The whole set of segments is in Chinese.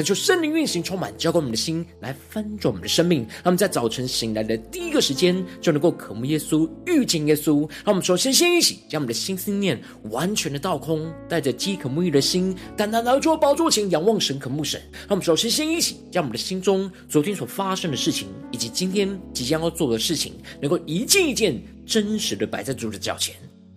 恳求圣灵运行，充满浇灌我们的心，来翻转我们的生命。让我们在早晨醒来的第一个时间，就能够渴慕耶稣、遇见耶稣。让我们首先先一起将我们的心思念完全的倒空，带着饥渴沐浴的心，单单来到宝座前仰望神、渴慕神。让我们首先先一起将我们的心中昨天所发生的事情，以及今天即将要做的事情，能够一件一件真实的摆在主的脚前。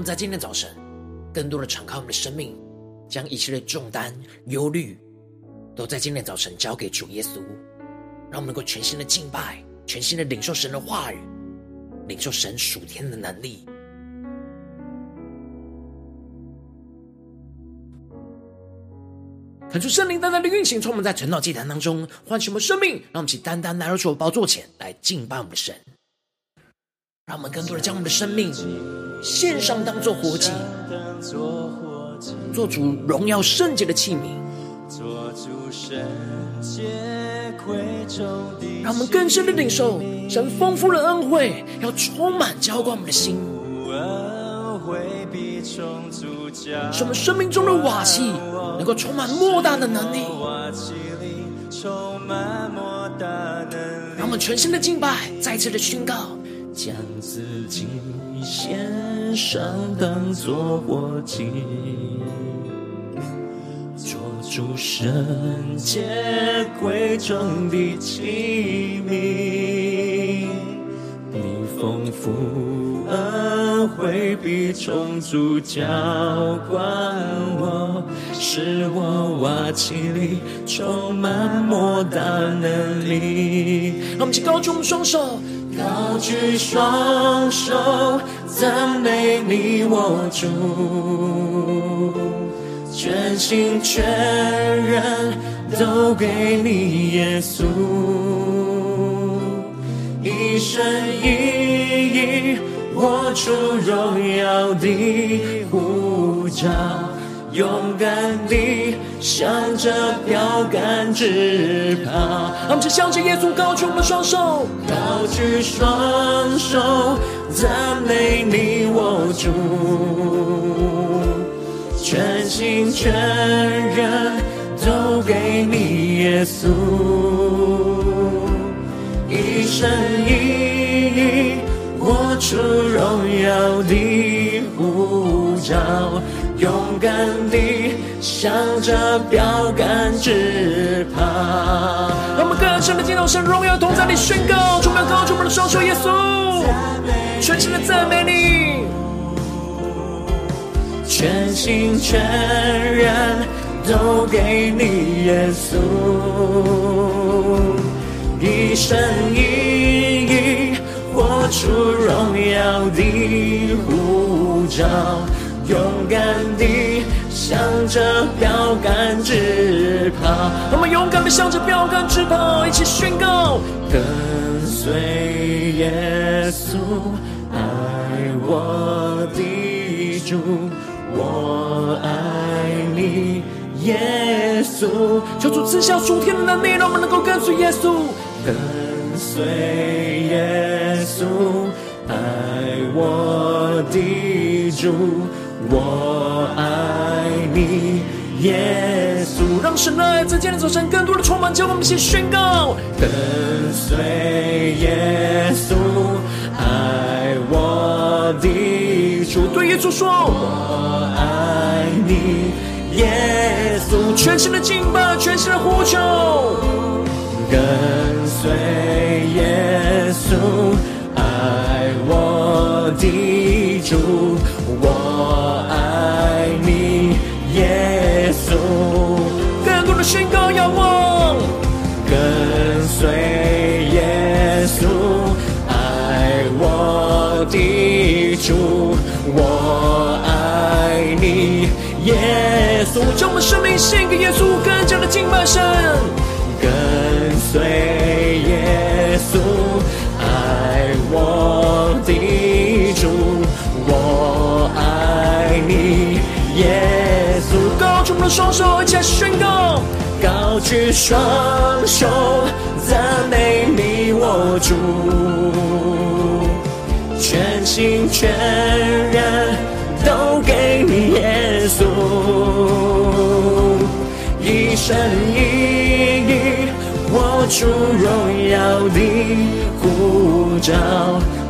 们在今天早晨，更多的敞开我们的生命。将一切的重担、忧虑，都在今天早晨交给主耶稣，让我们能够全新的敬拜，全新的领受神的话语，领受神属天的能力。恳求圣灵单单的运行，充满在晨祷祭坛当中，唤醒我们生命，让我们起单单来到主的宝座前来敬拜我们的神，让我们更多的将我们的生命献上，当做活祭。做主荣耀圣洁的器皿，做主圣洁贵重的，让我们更深的领受神丰富的恩惠，要充满浇灌我们的心。使我们生命中的瓦器能够充满莫大的能力，让我们全新的敬拜，再次的宣告，将自己献上，当作活祭。主圣洁贵重的器皿，你丰富恩惠必充足浇灌我，使我瓦器里充满莫大能力。让我们一起高举我们双手，高举双手，赞美你我主。全心全人都给你，耶稣，一生一意活出荣耀的呼召，勇敢地向着标杆直跑。我们向着耶稣高举我们双手，高举双手，赞美你我主。全心全人都给你，耶稣，一生一意活出荣耀的呼召，勇敢地向着标杆直跑。让我们更深的进入神荣耀同在里宣告，充满高举我们的双手，耶稣，全心的赞美你。全心全人都给你，耶稣，一生一意活出荣耀的护照，勇敢地向着标杆直跑。我们勇敢地向着标杆直跑，一起宣告：跟随耶稣，爱我的主。我爱你，耶稣。求主赐下属天的能力，让我们能够跟随耶稣，跟随耶稣，爱我的主。我爱你，耶稣。让神的爱在今天早晨更多的充满，叫我们一起宣告：跟随耶稣，爱我的主。对耶稣说。我爱你耶稣，全新的敬拜，全新的呼求，跟随耶稣，爱我的主，我爱你，耶稣。更多的宣告仰望，跟随耶稣，爱我的主，我爱你，耶稣。将我们生命献给耶稣，更加的敬拜神，跟随。耶稣。高举我的双手，一起来宣告，高举双手，赞美你我主，全心全人。都给你耶稣，一生一意，活出荣耀的护照，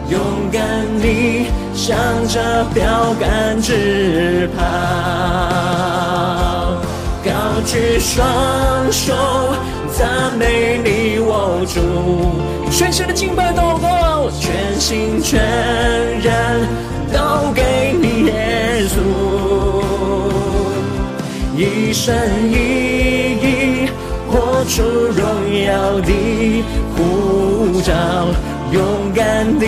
勇敢你向着标杆直跑，高举双手，赞美你我主，全心的敬拜祷告，全心全人。都给你耶稣，一生一意，活出荣耀的护照，勇敢地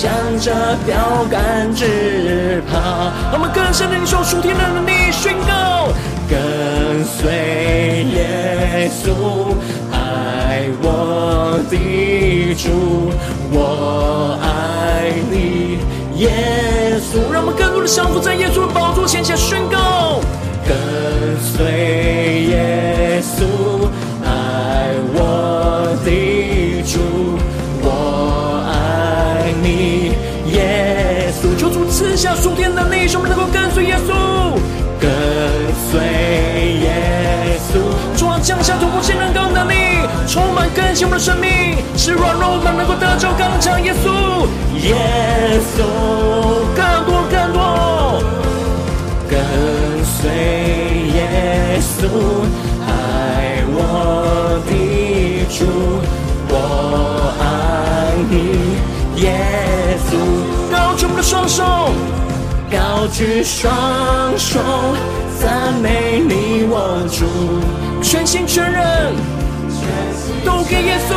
向着标杆直跑。我们更深的领受属天的能力，宣告跟随耶稣，爱我的主，我爱你。耶稣，让我们更多的降服在耶稣的宝座前，前宣告：赐下属天的能力，使我们能够跟随耶稣，跟随耶稣。主啊，降下突破性能够能力，充满更新我们的生命，使软弱我们能够得着刚强。耶稣，耶稣。更多更多，跟随耶稣，爱我的主，我爱你，耶稣。举我们的双手，高举双手，赞美你我主，全心全人，都给耶稣，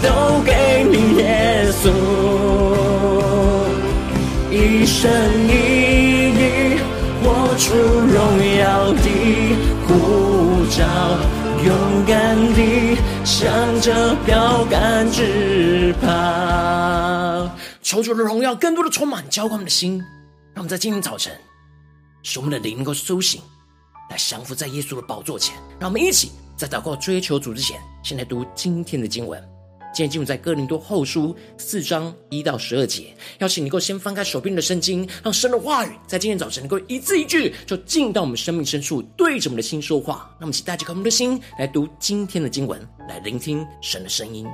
都给你耶稣。一生一意，活出荣耀的护照，勇敢地向着标杆直跑。求主的荣耀更多的充满，浇灌我们的心，让我们在今天早晨，使我们的灵能够苏醒，来降服在耶稣的宝座前。让我们一起在祷告追求主之前，先来读今天的经文。今天进入在哥林多后书四章一到十二节，邀请你能够先翻开手边的圣经，让神的话语在今天早晨能够一字一句就进到我们生命深处，对着我们的心说话。那么，请带着我们的心来读今天的经文，来聆听神的声音。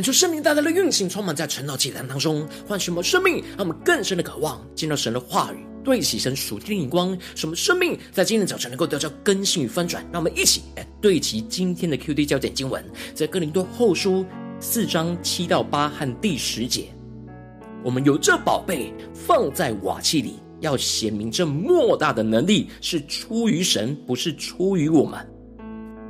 恳求圣灵大大的运行，充满在晨祷祭坛当中，唤醒我们生命，让我们更深的渴望见到神的话语，对齐神属天的眼光，使我们生命在今天早晨能够得到更新与翻转。让我们一起来对齐今天的 QD 焦点经文，在哥林多后书四章七到八和第十节，我们有这宝贝放在瓦器里，要显明这莫大的能力是出于神，不是出于我们。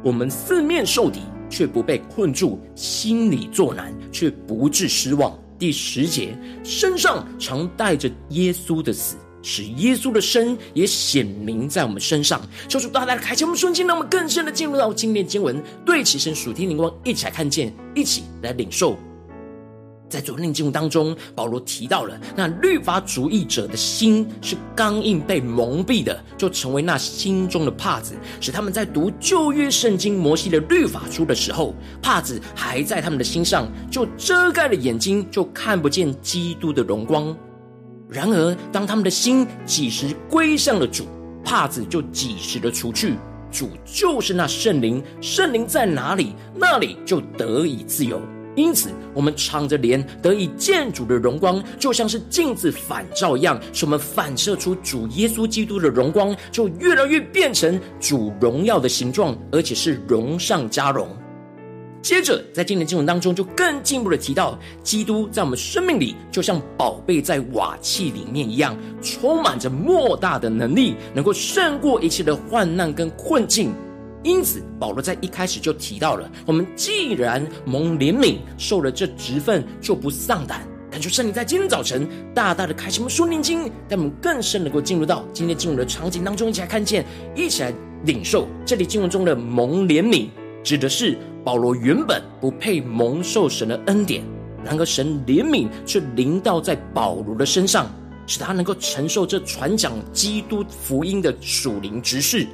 我们四面受敌，却不被困住；心里作难，却不致失望。第十节，身上常带着耶稣的死，使耶稣的身也显明在我们身上。求主大大的开启我们瞬间，让我们更深的进入到今天经文，对齐神属天灵光，一起来看见，一起来领受。在昨天经文当中，保罗提到了那律法主义者的心是刚硬被蒙蔽的，就成为那心中的帕子，使他们在读旧约圣经摩西的律法书的时候，帕子还在他们的心上，就遮盖了眼睛，就看不见基督的荣光。然而，当他们的心几时归向了主，帕子就几时的除去。主就是那圣灵，圣灵在哪里，那里就得以自由。因此，我们敞着脸得以见主的荣光，就像是镜子反照一样，使我们反射出主耶稣基督的荣光，就越来越变成主荣耀的形状，而且是荣上加荣。接着，在今天经文当中，就更进一步的提到，基督在我们生命里，就像宝贝在瓦器里面一样，充满着莫大的能力，能够胜过一切的患难跟困境。因此，保罗在一开始就提到了：我们既然蒙怜悯，受了这职分，就不丧胆。感谢圣灵在今天早晨大大的开启我们属灵经，让我们更深能够进入到今天经文的场景当中，一起来看见，一起来领受。这里经文中的蒙怜悯，指的是保罗原本不配蒙受神的恩典，然而神怜悯却临到在保罗的身上，使他能够承受这传讲基督福音的属灵职事。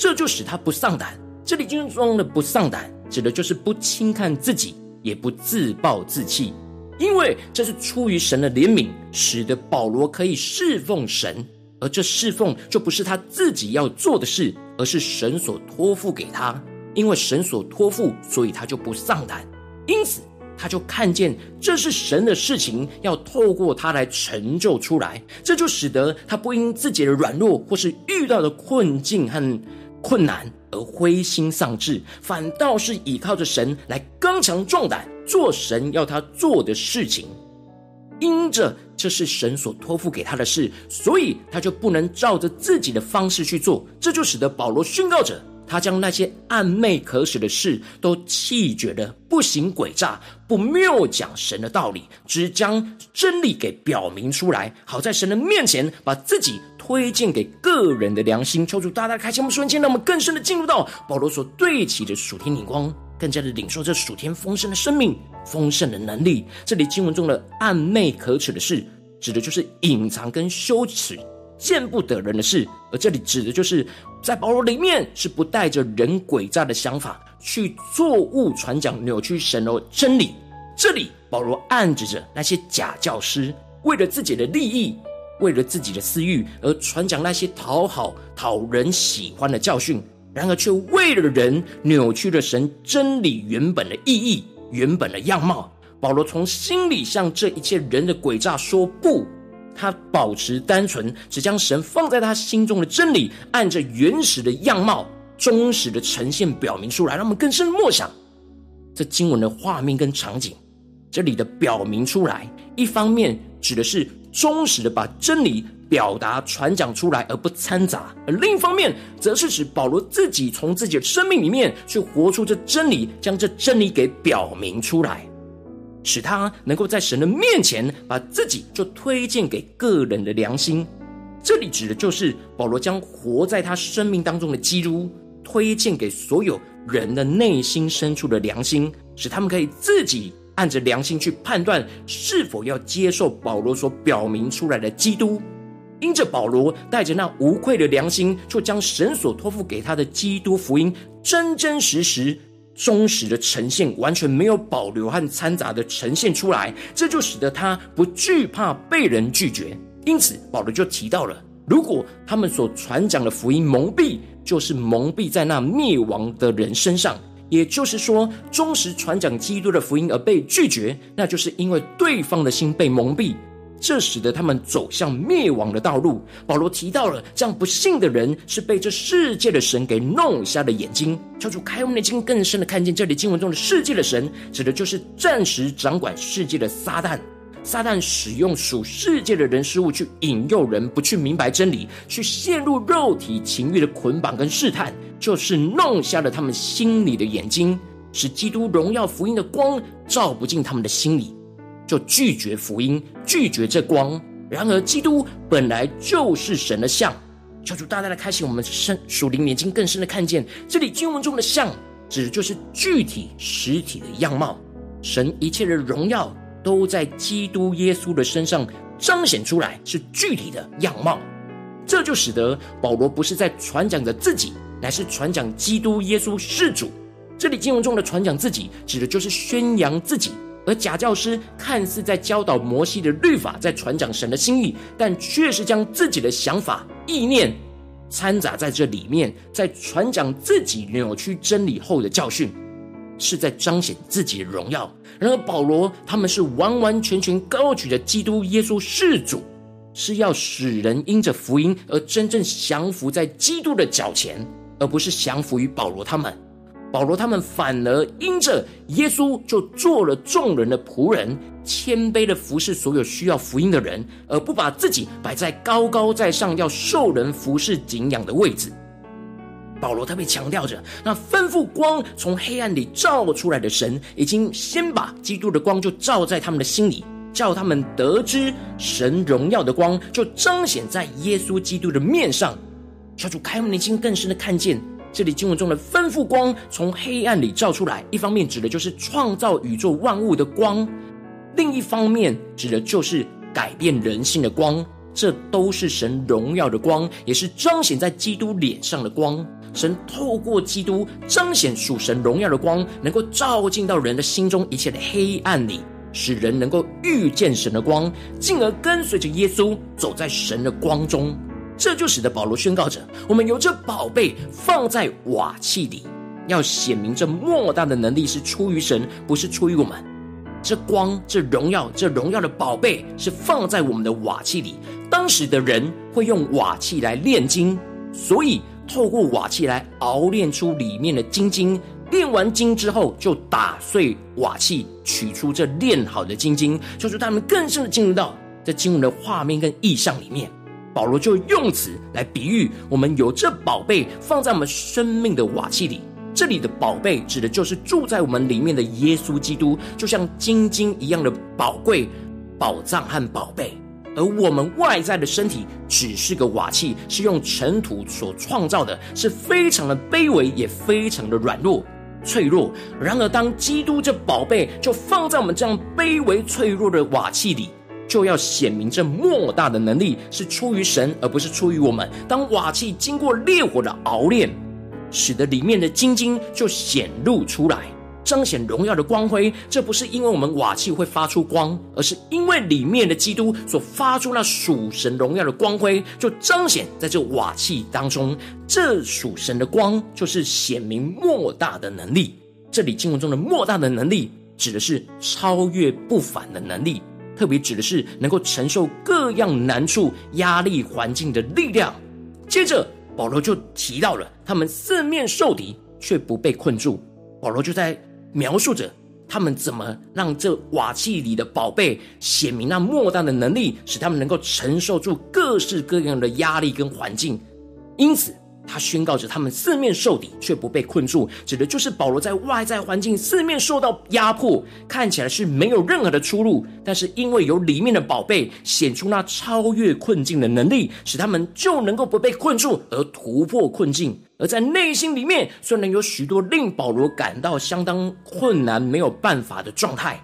这就使他不丧胆。这里经文中的不丧胆，指的就是不轻看自己，也不自暴自弃，因为这是出于神的怜悯，使得保罗可以侍奉神。而这侍奉就不是他自己要做的事，而是神所托付给他。因为神所托付，所以他就不丧胆。因此，他就看见这是神的事情，要透过他来成就出来。这就使得他不因自己的软弱或是遇到的困境和。困难而灰心丧志，反倒是倚靠着神来刚强壮胆，做神要他做的事情。因着这是神所托付给他的事，所以他就不能照着自己的方式去做。这就使得保罗宣告着。他将那些暗昧可耻的事都弃绝了，不行诡诈，不谬讲神的道理，只将真理给表明出来，好在神的面前把自己推荐给个人的良心。求主大大开心我们瞬间，让我们更深的进入到保罗所对齐的属天眼光，更加的领受这属天丰盛的生命、丰盛的能力。这里经文中的暗昧可耻的事，指的就是隐藏跟羞耻。见不得人的事，而这里指的就是在保罗里面是不带着人诡诈的想法去作误传讲扭曲神的真理。这里保罗暗指着那些假教师，为了自己的利益，为了自己的私欲而传讲那些讨好、讨人喜欢的教训，然而却为了人扭曲了神真理原本的意义、原本的样貌。保罗从心里向这一切人的诡诈说不。他保持单纯，只将神放在他心中的真理，按着原始的样貌、忠实的呈现表明出来，让我们更深默想这经文的画面跟场景。这里的表明出来，一方面指的是忠实的把真理表达传讲出来，而不掺杂；而另一方面，则是指保罗自己从自己的生命里面去活出这真理，将这真理给表明出来。使他能够在神的面前把自己就推荐给个人的良心，这里指的就是保罗将活在他生命当中的基督推荐给所有人的内心深处的良心，使他们可以自己按着良心去判断是否要接受保罗所表明出来的基督。因着保罗带着那无愧的良心，就将神所托付给他的基督福音真真实实。忠实的呈现，完全没有保留和掺杂的呈现出来，这就使得他不惧怕被人拒绝。因此，保罗就提到了，如果他们所传讲的福音蒙蔽，就是蒙蔽在那灭亡的人身上，也就是说，忠实传讲基督的福音而被拒绝，那就是因为对方的心被蒙蔽。这使得他们走向灭亡的道路。保罗提到了这样不幸的人是被这世界的神给弄瞎了眼睛。求主开我们的睛，更深的看见这里经文中的世界的神，指的就是暂时掌管世界的撒旦。撒旦使用属世界的人事物去引诱人不去明白真理，去陷入肉体情欲的捆绑跟试探，就是弄瞎了他们心里的眼睛，使基督荣耀福音的光照不进他们的心里。就拒绝福音，拒绝这光。然而，基督本来就是神的像。求主大大的开启我们深属灵眼睛，更深的看见这里经文中的像，指的就是具体实体的样貌。神一切的荣耀都在基督耶稣的身上彰显出来，是具体的样貌。这就使得保罗不是在传讲着自己，乃是传讲基督耶稣是主。这里经文中的传讲自己，指的就是宣扬自己。而假教师看似在教导摩西的律法，在传讲神的心意，但却是将自己的想法、意念掺杂在这里面，在传讲自己扭曲真理后的教训，是在彰显自己的荣耀。然而保罗他们是完完全全高举着基督耶稣是主，是要使人因着福音而真正降服在基督的脚前，而不是降服于保罗他们。保罗他们反而因着耶稣就做了众人的仆人，谦卑的服侍所有需要福音的人，而不把自己摆在高高在上要受人服侍敬仰的位置。保罗特别强调着，那吩咐光从黑暗里照出来的神，已经先把基督的光就照在他们的心里，叫他们得知神荣耀的光就彰显在耶稣基督的面上。小主开我们的心，更深的看见。这里经文中的吩咐光从黑暗里照出来，一方面指的就是创造宇宙万物的光，另一方面指的就是改变人性的光。这都是神荣耀的光，也是彰显在基督脸上的光。神透过基督彰显属神荣耀的光，能够照进到人的心中一切的黑暗里，使人能够遇见神的光，进而跟随着耶稣走在神的光中。这就使得保罗宣告着：我们有这宝贝放在瓦器里，要显明这莫大的能力是出于神，不是出于我们。这光、这荣耀、这荣耀的宝贝是放在我们的瓦器里。当时的人会用瓦器来炼金，所以透过瓦器来熬炼出里面的金晶。炼完金之后，就打碎瓦器，取出这炼好的金晶，就是他们更深的进入到这经文的画面跟意象里面。保罗就用此来比喻，我们有这宝贝放在我们生命的瓦器里。这里的宝贝指的就是住在我们里面的耶稣基督，就像金晶一样的宝贵宝藏和宝贝。而我们外在的身体只是个瓦器，是用尘土所创造的，是非常的卑微，也非常的软弱、脆弱。然而，当基督这宝贝就放在我们这样卑微脆弱的瓦器里。就要显明这莫大的能力是出于神，而不是出于我们。当瓦器经过烈火的熬炼，使得里面的金晶就显露出来，彰显荣耀的光辉。这不是因为我们瓦器会发出光，而是因为里面的基督所发出那属神荣耀的光辉，就彰显在这瓦器当中。这属神的光，就是显明莫大的能力。这里经文中的莫大的能力，指的是超越不凡的能力。特别指的是能够承受各样难处、压力环境的力量。接着，保罗就提到了他们四面受敌却不被困住。保罗就在描述着他们怎么让这瓦器里的宝贝显明那莫大的能力，使他们能够承受住各式各样的压力跟环境。因此，他宣告着，他们四面受敌却不被困住，指的就是保罗在外在环境四面受到压迫，看起来是没有任何的出路，但是因为有里面的宝贝显出那超越困境的能力，使他们就能够不被困住而突破困境。而在内心里面，虽然有许多令保罗感到相当困难、没有办法的状态。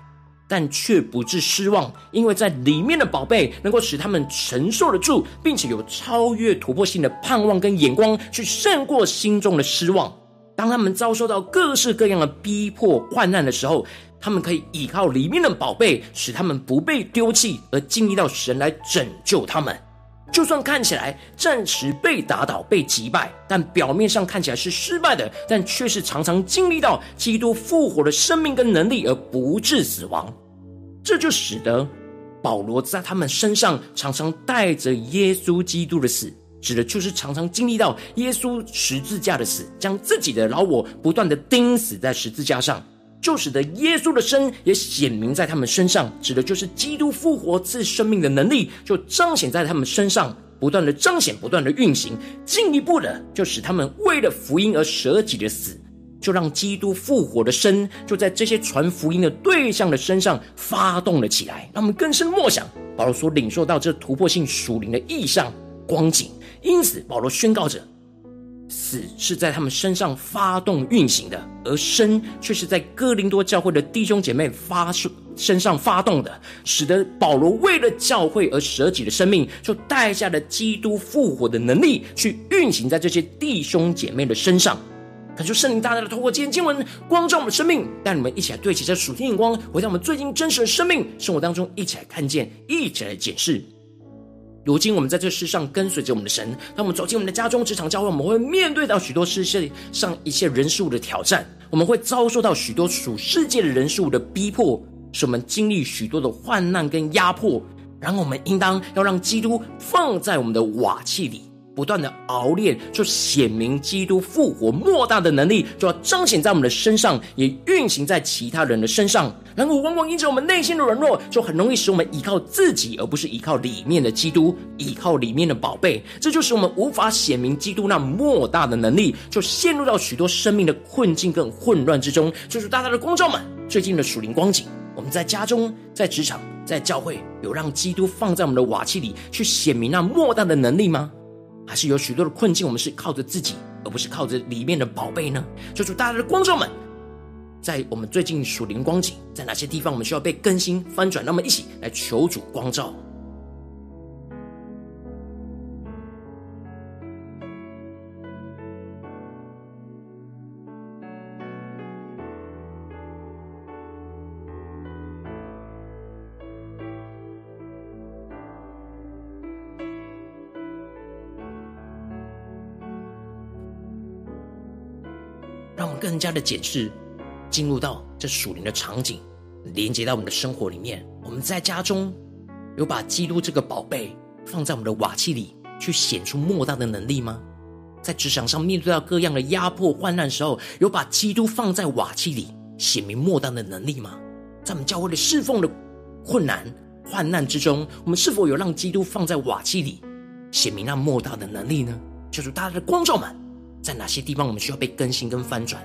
但却不致失望，因为在里面的宝贝能够使他们承受得住，并且有超越突破性的盼望跟眼光，去胜过心中的失望。当他们遭受到各式各样的逼迫、患难的时候，他们可以依靠里面的宝贝，使他们不被丢弃，而经历到神来拯救他们。就算看起来暂时被打倒、被击败，但表面上看起来是失败的，但却是常常经历到基督复活的生命跟能力，而不致死亡。这就使得保罗在他们身上常常带着耶稣基督的死，指的就是常常经历到耶稣十字架的死，将自己的老我不断的钉死在十字架上。就使得耶稣的生也显明在他们身上，指的就是基督复活赐生命的能力，就彰显在他们身上，不断的彰显，不断的运行，进一步的就使他们为了福音而舍己的死，就让基督复活的生就在这些传福音的对象的身上发动了起来，让我们更深默想保罗所领受到这突破性属灵的异象光景，因此保罗宣告着。死是在他们身上发动运行的，而生却是在哥林多教会的弟兄姐妹发身上发动的，使得保罗为了教会而舍己的生命，就带下了基督复活的能力，去运行在这些弟兄姐妹的身上。恳求圣灵大大的透过今天经文光照我们的生命，带你们一起来对齐这属天眼光，回到我们最近真实的生命生活当中，一起来看见，一起来检视。如今我们在这世上跟随着我们的神，当我们走进我们的家中、职场、教会，我们会面对到许多世界上一些人事物的挑战，我们会遭受到许多属世界的人事物的逼迫，使我们经历许多的患难跟压迫。然后我们应当要让基督放在我们的瓦器里。不断的熬炼，就显明基督复活莫大的能力，就要彰显在我们的身上，也运行在其他人的身上。然后，往往因着我们内心的软弱，就很容易使我们依靠自己，而不是依靠里面的基督，依靠里面的宝贝。这就使我们无法显明基督那莫大的能力，就陷入到许多生命的困境跟混乱之中。就是大大的光照们，最近的属灵光景，我们在家中、在职场、在教会，有让基督放在我们的瓦器里，去显明那莫大的能力吗？还是有许多的困境，我们是靠着自己，而不是靠着里面的宝贝呢？求主大家的光照们，在我们最近属灵光景，在哪些地方我们需要被更新翻转？那么一起来求主光照。让我们更加的检视，进入到这属灵的场景，连接到我们的生活里面。我们在家中有把基督这个宝贝放在我们的瓦器里，去显出莫大的能力吗？在职场上面对到各样的压迫患难时候，有把基督放在瓦器里，显明莫大的能力吗？在我们教会的侍奉的困难患难之中，我们是否有让基督放在瓦器里，显明那莫大的能力呢？就是大家的光照们，在哪些地方我们需要被更新跟翻转？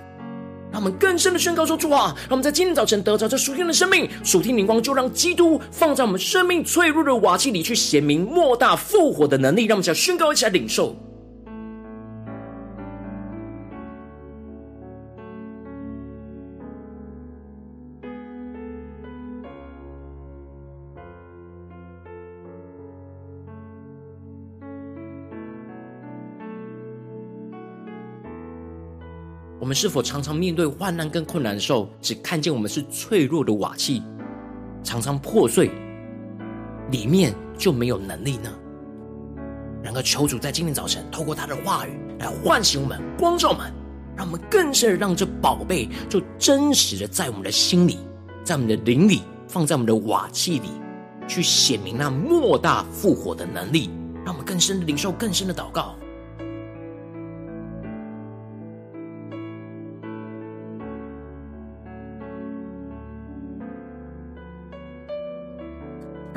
让我们更深的宣告说：“主啊，让我们在今天早晨得着这属天的生命，属天灵光，就让基督放在我们生命脆弱的瓦器里，去显明莫大复活的能力。让我们想宣告一起来领受。”们是否常常面对患难跟困难的时候，只看见我们是脆弱的瓦器，常常破碎，里面就没有能力呢？然而，求主在今天早晨透过他的话语来唤醒我们、光照我们，让我们更是让这宝贝就真实的在我们的心里，在我们的灵里，放在我们的瓦器里，去显明那莫大复活的能力，让我们更深的领受、更深的祷告。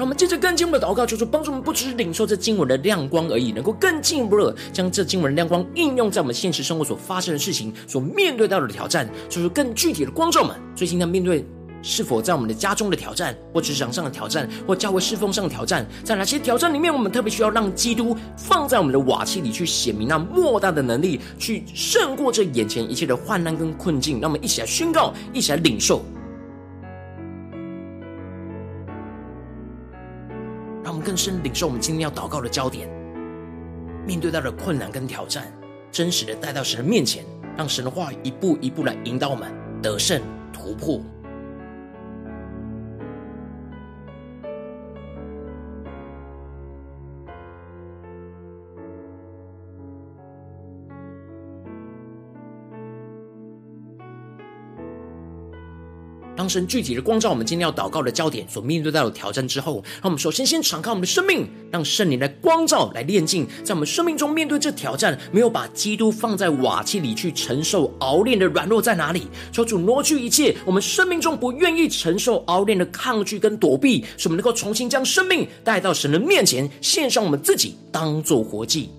我们接着更进一步的祷告，求主帮助我们，不只是领受这经文的亮光而已，能够更进一步的将这经文的亮光应用在我们现实生活所发生的事情、所面对到的挑战，就是更具体的光照们。最近在面对是否在我们的家中的挑战，或职场上的挑战，或教会侍奉上的挑战，在哪些挑战里面，我们特别需要让基督放在我们的瓦器里，去显明那莫大的能力，去胜过这眼前一切的患难跟困境。让我们一起来宣告，一起来领受。更深领受我们今天要祷告的焦点，面对到的困难跟挑战，真实的带到神的面前，让神的话一步一步来引导我们得胜突破。当神具体的光照我们今天要祷告的焦点所面对到的挑战之后，让我们首先先敞开我们的生命，让圣灵来光照、来炼净，在我们生命中面对这挑战，没有把基督放在瓦器里去承受熬炼的软弱在哪里？求主挪去一切我们生命中不愿意承受熬炼的抗拒跟躲避，使我们能够重新将生命带到神的面前，献上我们自己，当做活祭。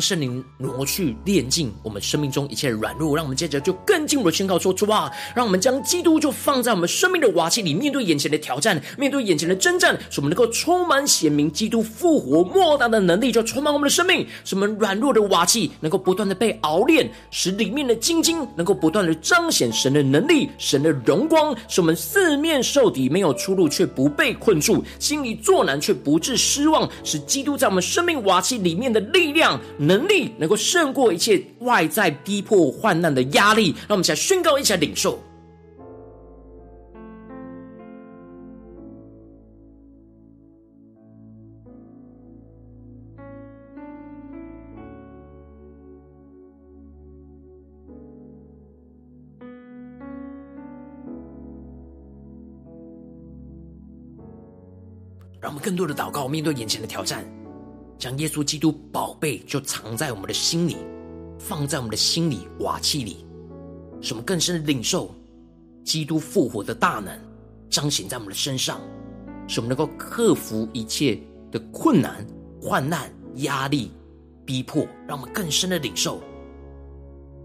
圣灵挪去炼净我们生命中一切软弱，让我们接着就更进一步的宣告说：主啊，让我们将基督就放在我们生命的瓦器里，面对眼前的挑战，面对眼前的征战，使我们能够充满显明基督复活莫大的能力，就充满我们的生命，使我们软弱的瓦器能够不断的被熬炼，使里面的精金能够不断的彰显神的能力、神的荣光，使我们四面受敌，没有出路却不被困住，心里作难却不致失望，使基督在我们生命瓦器里面的力量。能力能够胜过一切外在逼迫患难的压力，让我们一起来宣告，一起来领受。让我们更多的祷告，面对眼前的挑战。将耶稣基督宝贝就藏在我们的心里，放在我们的心里瓦器里，使我们更深的领受基督复活的大能彰显在我们的身上，使我们能够克服一切的困难、患难、压力、逼迫，让我们更深的领受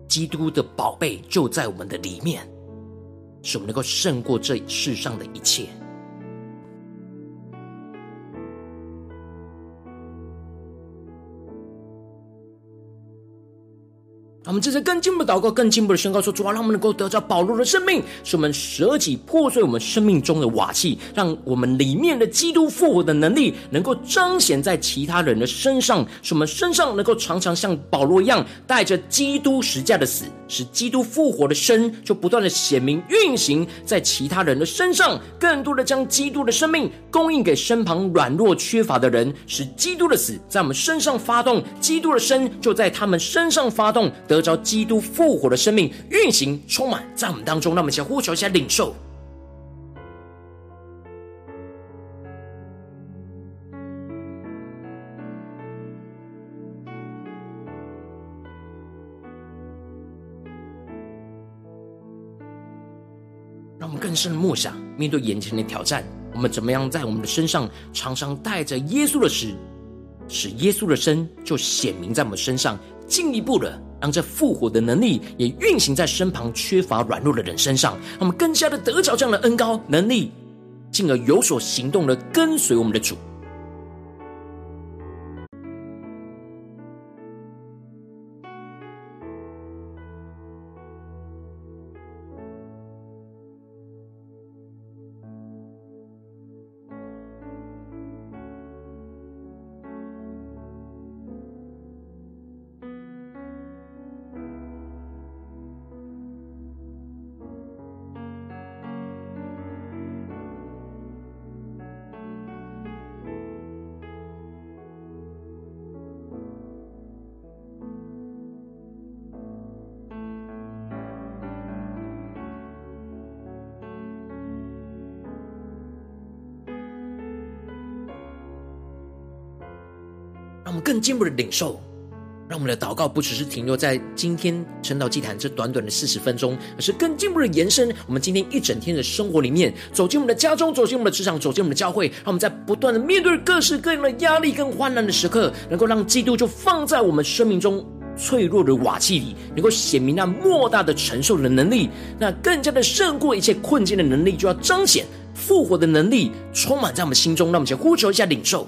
基督的宝贝就在我们的里面，使我们能够胜过这世上的一切。我们这次更进一步祷告，更进一步的宣告说：主啊，让我们能够得着保罗的生命，使我们舍己破碎我们生命中的瓦器，让我们里面的基督复活的能力能够彰显在其他人的身上，使我们身上能够常常像保罗一样，带着基督十架的死，使基督复活的生就不断的显明运行在其他人的身上，更多的将基督的生命供应给身旁软弱缺乏的人，使基督的死在我们身上发动，基督的生就在他们身上发动。得着基督复活的生命运行充满在我们当中，让我们先呼求一下领受。让我们更深的默想，面对眼前的挑战，我们怎么样在我们的身上常常带着耶稣的使，使耶稣的身就显明在我们身上，进一步的。让这复活的能力也运行在身旁缺乏软弱的人身上，让我们更加的得着这样的恩高能力，进而有所行动的跟随我们的主。们更进一步的领受，让我们的祷告不只是停留在今天晨祷祭坛这短短的四十分钟，而是更进一步的延伸。我们今天一整天的生活里面，走进我们的家中，走进我们的职场，走进我们的教会，让我们在不断的面对各式各样的压力跟患难的时刻，能够让基督就放在我们生命中脆弱的瓦器里，能够显明那莫大的承受的能力，那更加的胜过一切困境的能力，就要彰显复活的能力，充满在我们心中。让我们先呼求一下领受。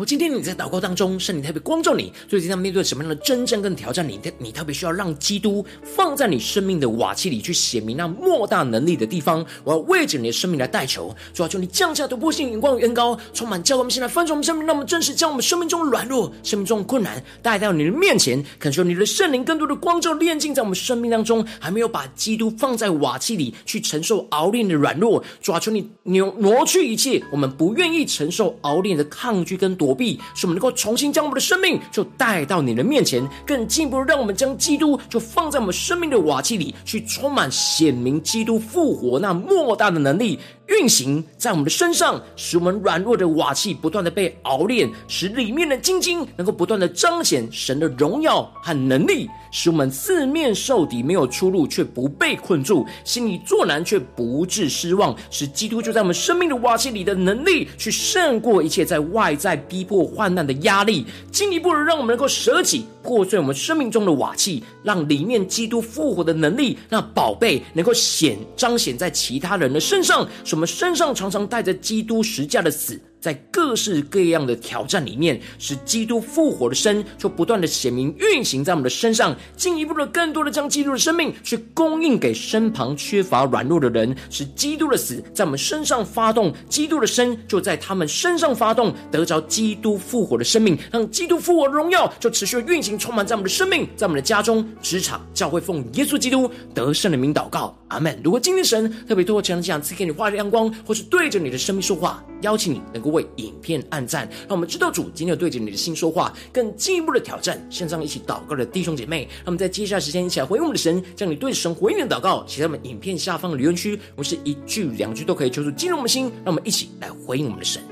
我今天你在祷告当中，圣灵特别光照你，最近在面对什么样的征战跟挑战？你你特别需要让基督放在你生命的瓦器里，去显明那莫大能力的地方。我要为着你的生命来代求，主要求你降下突破性眼光与恩膏，充满教会我们现在翻转我们生命，让我们真实将我们生命中的软弱、生命中的困难带到你的面前，恳求你的圣灵更多的光照炼净在我们生命当中，还没有把基督放在瓦器里去承受熬炼的软弱。主要求你挪挪去一切我们不愿意承受熬炼的抗拒跟躲。躲避，使我们能够重新将我们的生命就带到你的面前，更进一步让我们将基督就放在我们生命的瓦器里，去充满显明基督复活那莫大的能力。运行在我们的身上，使我们软弱的瓦器不断的被熬炼，使里面的精金能够不断的彰显神的荣耀和能力，使我们四面受敌，没有出路却不被困住，心里作难却不致失望，使基督就在我们生命的瓦器里的能力，去胜过一切在外在逼迫患难的压力，进一步的让我们能够舍己。破碎我们生命中的瓦器，让里面基督复活的能力，那宝贝能够显彰显在其他人的身上，使我们身上常常带着基督实价的死。在各式各样的挑战里面，使基督复活的生就不断的显明运行在我们的身上，进一步的更多的将基督的生命去供应给身旁缺乏软弱的人，使基督的死在我们身上发动，基督的生就在他们身上发动，得着基督复活的生命，让基督复活的荣耀就持续的运行，充满在我们的生命，在我们的家中、职场、教会，奉耶稣基督得胜的名祷告，阿门。如果今天神特别透过这样赐给你话语亮光，或是对着你的生命说话，邀请你能够。为影片按赞，让我们知道主今天有对着你的心说话，更进一步的挑战。线上一起祷告的弟兄姐妹，让我们在接下来时间一起来回应我们的神，将你对神回应的祷告写在我们影片下方的留言区。我们是一句两句都可以，求主进入我们的心，让我们一起来回应我们的神。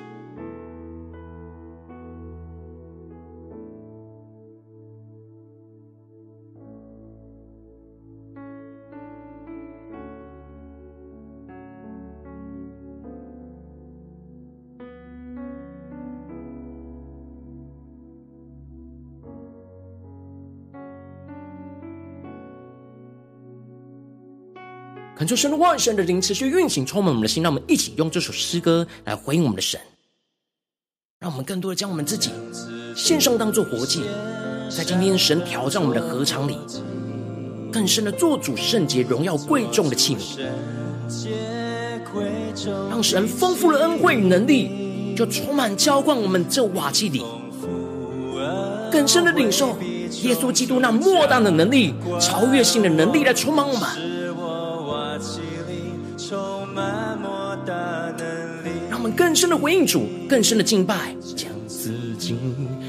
恳求神的万神的灵持续运行，充满我们的心，让我们一起用这首诗歌来回应我们的神，让我们更多的将我们自己献上当做活祭，在今天神挑战我们的合场里，更深的做主圣洁、荣耀贵重的器皿，让神丰富的恩惠与能力就充满浇灌我们这瓦器里，更深的领受耶稣基督那莫大的能力、超越性的能力来充满我们。更深的回应主，更深的敬拜，将自己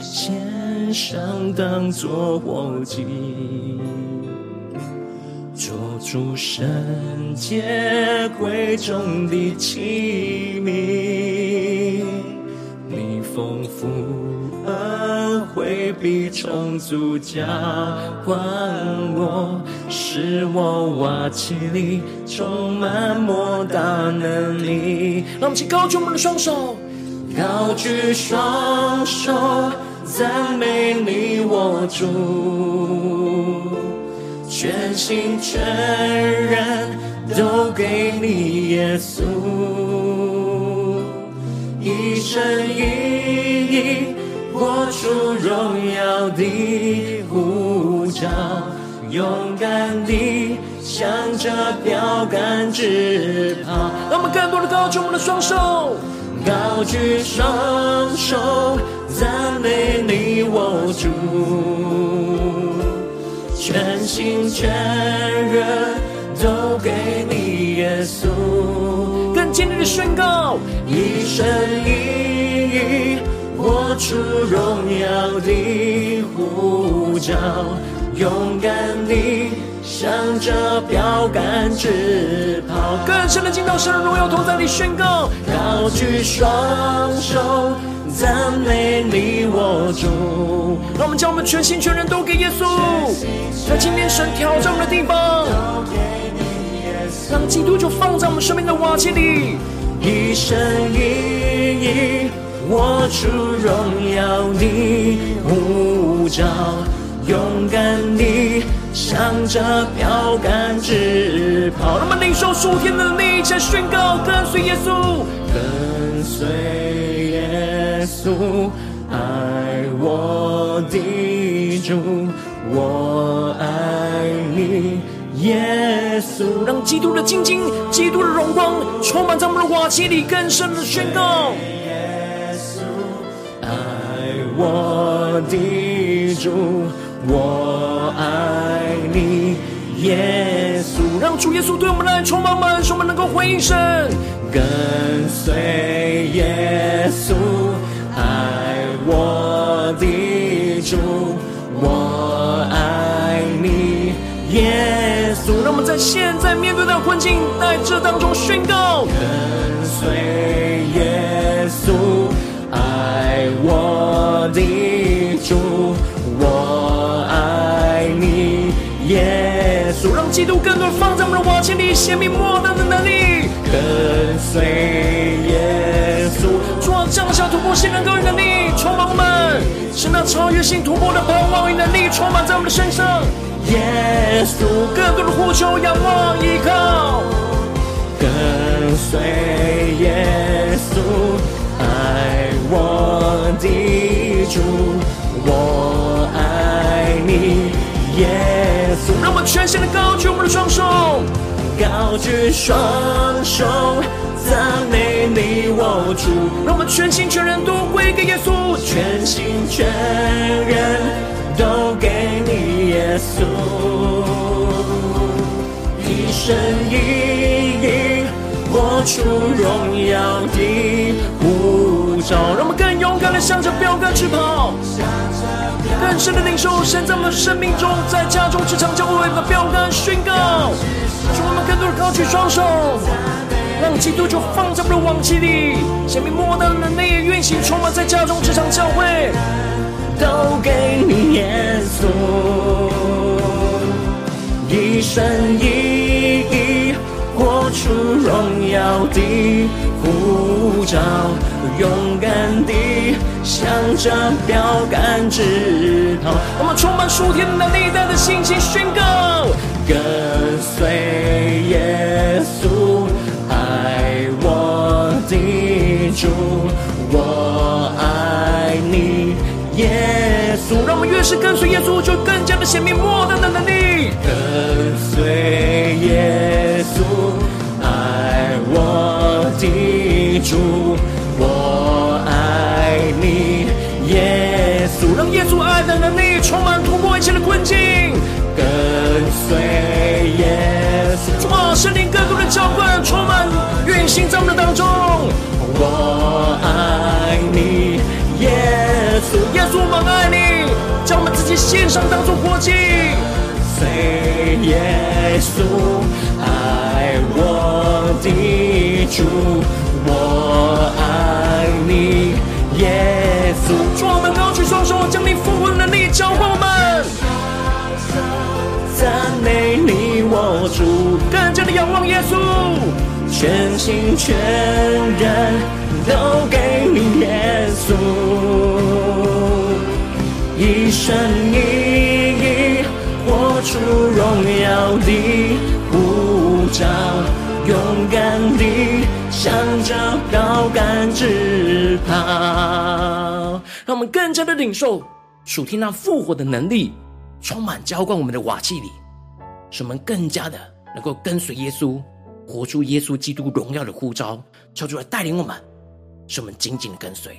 献上当作活祭，做主圣洁贵重的器皿，你丰富恩惠必充足浇灌我。使我瓦器里充满莫大能力。让我们一起高举我们的双手，高举双手，赞美你我主，全心全人都给你耶稣，一生一。活出荣耀的护照，勇敢地向着标杆直跑。让我们更多的高举我们的双手，高举双手，赞美你我主，全心全人都给你耶稣。更坚定的宣告，一生一出荣耀的呼召，勇敢地向着标杆直跑。更深的进到神的荣耀同在里宣告，高举双手，赞美你我主。让我们将我们全心全人都给耶稣，在今天神挑战我们的地方，让基督就放在我们生命的瓦器里，一生一意我出荣耀的呼召，勇敢地向着标杆直跑。让我们领受属天的能力，一起宣告，跟随耶稣，跟随耶稣，爱我的主，我爱你，耶稣。让基督的精金、基督的荣光充满在我们的瓦器里，更深的宣告。我的主，我爱你，耶稣。让主耶稣对我们来充满满，使我们能够回应神。跟随耶稣，爱我的主，我爱你，耶稣。让我们在现在面对的困境，在这当中宣告：跟随耶稣。爱我主，我爱你，耶稣。让基督更多放在我们的瓦器里，显明莫大的能力。跟随耶稣，主啊，降下突破性能高与能力，充满我们，使那超越性突破的盼望与能力充满在我们的身上。耶稣，更多的呼求、仰望、依靠。跟随耶稣。爱我的主，我爱你，耶稣。让我们全心的高举我们的双手，高举双手，赞美你我主。让我们全心全人都归给耶稣，全心全人都给你耶稣，一生一意活出荣耀的。让我们更勇敢的向着标杆去跑，更深的领受神在我们生命中，在家中、职场、教会的标杆宣告，使我们更多的高举双手，让基督就放在我们的瓦器里，神明莫大的能力运行，充满在家中、职场、教会，都给你耶稣，一生一意活出荣耀的护照。勇敢地向着标杆直跑，我们充满属天的能力，带着信心宣告：跟随耶稣，爱我的主，我爱你，耶稣。让我们越是跟随耶稣，就更加的显明莫大的能力。跟随耶稣，爱我的主。稣，让耶稣爱的能力充满突破一切的困境。跟随耶稣，哇！圣灵更多的浇灌，充满运行在我们的当中。我爱你，耶稣，耶稣，我们爱你，将我们自己献上当作活祭。随耶稣，爱我的主。我爱你，耶稣。主，我们高举双手，将你复活的能力交给我们。赞美你，我主，更加的仰望耶稣，全心全人都给你耶稣，一生一意活出荣耀的呼召，勇敢地。向着高杆直跑。让我们更加的领受属天那复活的能力，充满浇灌我们的瓦器里，使我们更加的能够跟随耶稣，活出耶稣基督荣耀的呼召，求主来带领我们，使我们紧紧的跟随。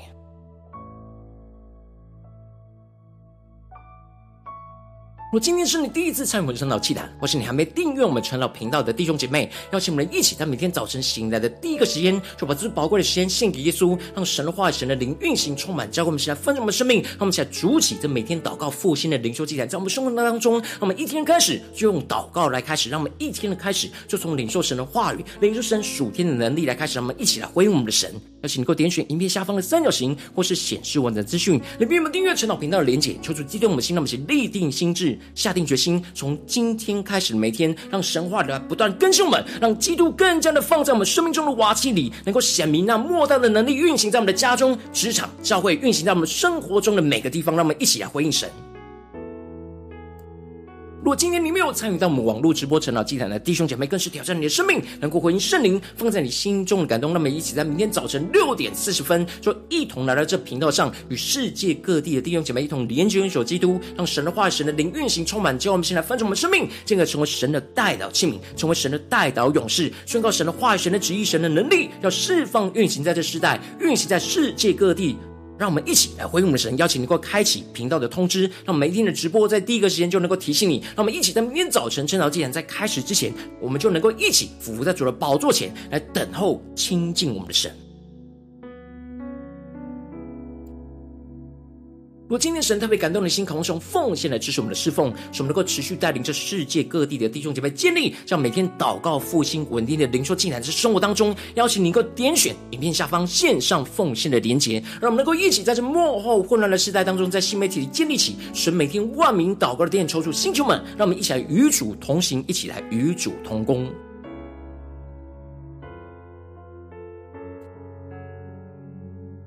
如果今天是你第一次参与我们晨祷祭坛，或是你还没订阅我们晨祷频道的弟兄姐妹，邀请我们一起在每天早晨醒来的第一个时间，就把最宝贵的时间献给耶稣，让神的话语、神的灵运行充满，教会我们起来分盛的生命，让我们起来主起这每天祷告复兴的灵修祭坛，在我们生活当中，让我们一天开始就用祷告来开始，让我们一天的开始就从领受神的话语、领受神属天的能力来开始，让我们一起来回应我们的神。邀请你能够点选影片下方的三角形，或是显示完整资讯，里面有我们订阅晨祷频道的连结，求主激动我们的心，让我们一起立定心智，下定决心，从今天开始每天，让神话来不断更新我们，让基督更加的放在我们生命中的瓦器里，能够显明那莫大的能力运行在我们的家中、职场、教会，运行在我们生活中的每个地方，让我们一起来回应神。如果今天你没有参与到我们网络直播晨祷祭坛的弟兄姐妹，更是挑战你的生命，能够回应圣灵放在你心中的感动。那么，一起在明天早晨六点四十分，就一同来到这频道上，与世界各地的弟兄姐妹一同连接、联手基督，让神的话语、神的灵运行充满，叫我们现在翻转我们生命，进而成为神的代祷器皿，成为神的代祷勇士，宣告神的话语、神的旨意、神的能力，要释放运行在这世代，运行在世界各地。让我们一起来回应我们的神，邀请你能够开启频道的通知，让每一天的直播在第一个时间就能够提醒你。让我们一起在明天早晨趁早祭坛在开始之前，我们就能够一起俯伏在主的宝座前来等候亲近我们的神。如果今天神特别感动的心，渴望用奉献来支持我们的侍奉，使我们能够持续带领着世界各地的弟兄姐妹建立这样每天祷告复兴稳定的灵修进展在生活当中。邀请你能够点选影片下方线上奉献的连结，让我们能够一起在这幕后混乱的时代当中，在新媒体里建立起神每天万名祷告的殿，抽出星球们，让我们一起来与主同行，一起来与主同工。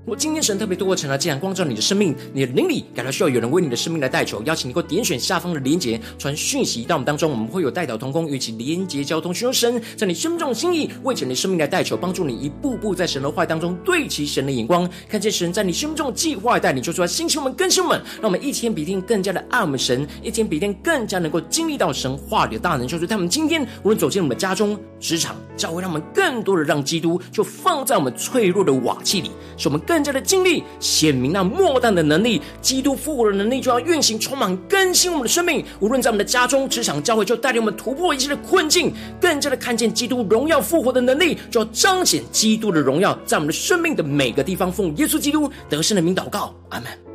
我今天神特别透过晨祷祭坛光照你的生命，你的灵里感到需要有人为你的生命来代求，邀请你给我点选下方的连结，传讯息到我们当中，我们会有代祷同工，与其连结交通，寻求神在你生命中的心意，为着你生命来代求，帮助你一步步在神的话当中对齐神的眼光，看见神在你生命中的计划带领，说出来，星球们、更新们，让我们一天比一天更加的爱我们神，一天比一天更加能够经历到神话里的大能，就是他们今天无论走进我们的家中、职场、教会，让我们更多的让基督就放在我们脆弱的瓦器里，使我们更更加的尽力显明那莫大的能力，基督复活的能力就要运行，充满更新我们的生命。无论在我们的家中、职场、教会，就带领我们突破一切的困境，更加的看见基督荣耀复活的能力，就要彰显基督的荣耀，在我们的生命的每个地方，奉耶稣基督得胜的名祷告，阿门。